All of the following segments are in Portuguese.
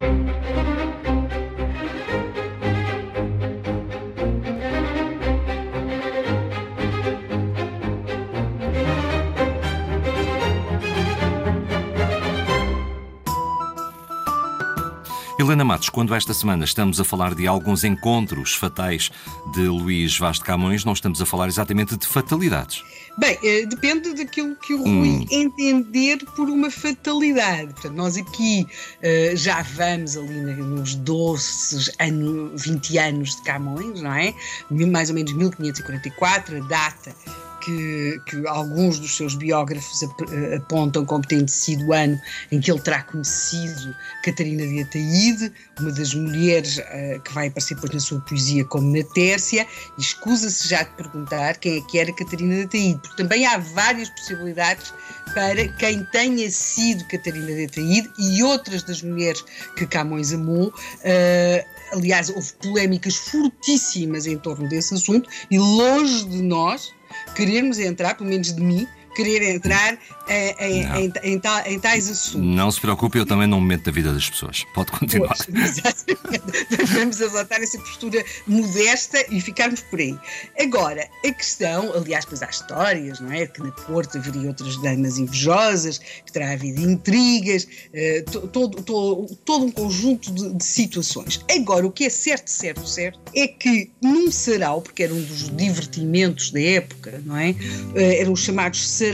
Thank you. Helena Matos, quando esta semana estamos a falar de alguns encontros fatais de Luís Vaz de Camões, não estamos a falar exatamente de fatalidades. Bem, eh, depende daquilo que o Rui hum. entender por uma fatalidade. Portanto, nós aqui uh, já vamos ali nos doces anos, 20 anos de Camões, não é? Mais ou menos 1544, a data que, que, alguns dos seus biógrafos ap apontam como tendo sido o ano em que ele terá conhecido Catarina de Ataíde, uma das mulheres uh, que vai aparecer depois na sua poesia como na Tércia, e escusa-se já de perguntar quem é que era Catarina de Ataíde, porque também há várias possibilidades para quem tenha sido Catarina de Ataíde e outras das mulheres que Camões amou. Uh, aliás, houve polémicas fortíssimas em torno desse assunto e longe de nós querermos entrar, pelo menos de mim, querer entrar em, em, em, em, em, tais assuntos. Não se preocupe, eu também não me meto na vida das pessoas. Pode continuar. Pois, exatamente. Vamos adotar essa postura modesta e ficarmos por aí. Agora, a questão, aliás, pois há histórias, não é? Que na corte haveria outras damas invejosas, que terá havido intrigas, uh, todo, todo, todo um conjunto de, de, situações. Agora, o que é certo, certo, certo, é que num sarau, porque era um dos divertimentos da época, não é? Eram os chamados saraus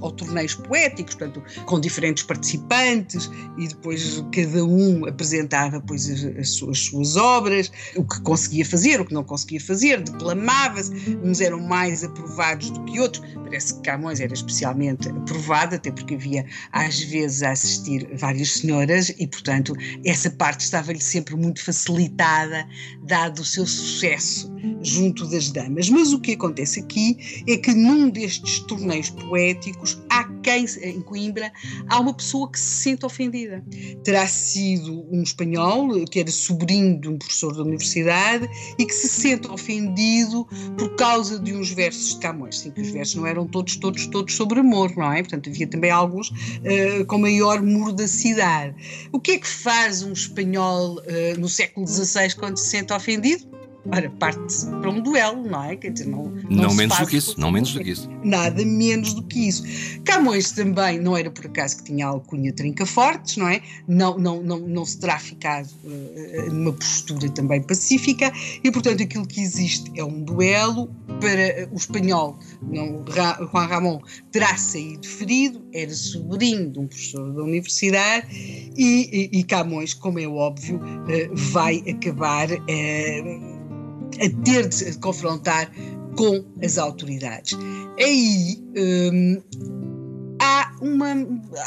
ou torneios poéticos, portanto, com diferentes participantes e depois cada um apresentava pois, as, as, suas, as suas obras, o que conseguia fazer, o que não conseguia fazer, declamava-se, uns eram mais aprovados do que outros. Parece que Camões era especialmente aprovado, até porque havia às vezes a assistir várias senhoras e, portanto, essa parte estava-lhe sempre muito facilitada, dado o seu sucesso junto das damas. Mas o que acontece aqui é que num destes torneios poéticos há quem, em Coimbra, há uma pessoa que se sente ofendida. Terá sido um espanhol que era sobrinho de um professor da universidade e que se sente ofendido por causa de uns versos de Camões. Sim, que os versos não eram todos, todos, todos sobre amor, não é? Portanto, havia também alguns uh, com maior mordacidade. O que é que faz um espanhol uh, no século XVI quando se sente ofendido? Ora, parte para um duelo, não é? Quer dizer, não, não, não menos do que isso, não menos do que isso. Nada menos do que isso. Camões também não era por acaso que tinha alcunha trinca-fortes, não é? Não, não, não, não se terá ficado uh, numa postura também pacífica e, portanto, aquilo que existe é um duelo para o espanhol, não, Juan Ramon, terá saído ferido, era sobrinho de um professor da universidade e, e, e Camões, como é óbvio, uh, vai acabar. Uh, a ter de se confrontar com as autoridades. Aí hum, uma,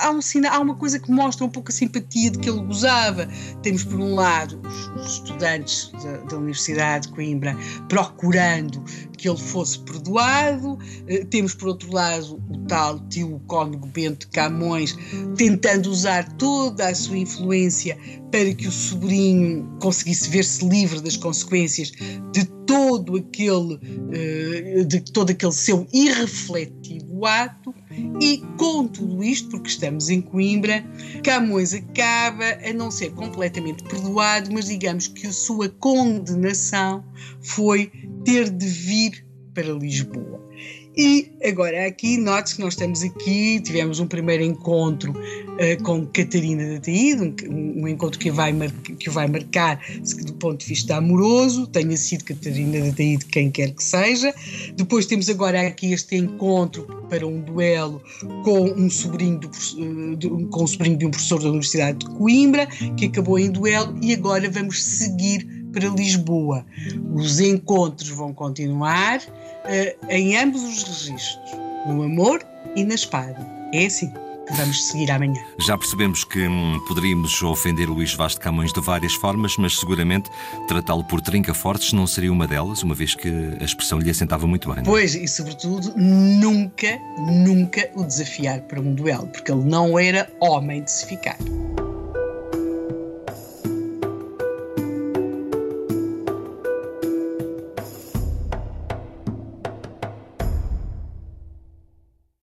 há, um, há uma coisa que mostra um pouco a simpatia de que ele gozava. Temos, por um lado, os, estudantes da, da, Universidade de Coimbra procurando que ele fosse perdoado, uh, temos, por outro lado, o tal tio cônego Bento Camões tentando usar toda a sua influência para que o sobrinho conseguisse ver-se livre das consequências de todo aquele, uh, de todo aquele seu irrefletido ato e com tudo isto, porque estamos em Coimbra, Camões acaba a não ser completamente perdoado, mas digamos que a sua condenação foi ter de vir para Lisboa. E agora aqui, note que nós estamos aqui, tivemos um primeiro encontro uh, com Catarina de Ataíde, um, um, encontro que, vai que vai marcar do ponto de vista amoroso, tenha sido Catarina de Ataíde quem quer que seja. Depois temos agora aqui este encontro para um duelo com um sobrinho, do, uh, de, com sobrinho de um professor da Universidade de Coimbra, que acabou em duelo, e agora vamos seguir para Lisboa. Os encontros vão continuar uh, em ambos os registros, no amor e na espada. É assim que vamos seguir amanhã. Já percebemos que hum, poderíamos ofender Luís Vaz de Camões de várias formas, mas seguramente tratá-lo por trinca-fortes não seria uma delas, uma vez que a expressão lhe assentava muito bem. Não? É? Pois, e sobretudo, nunca, nunca o desafiar para um duelo, porque ele não era homem de se ficar.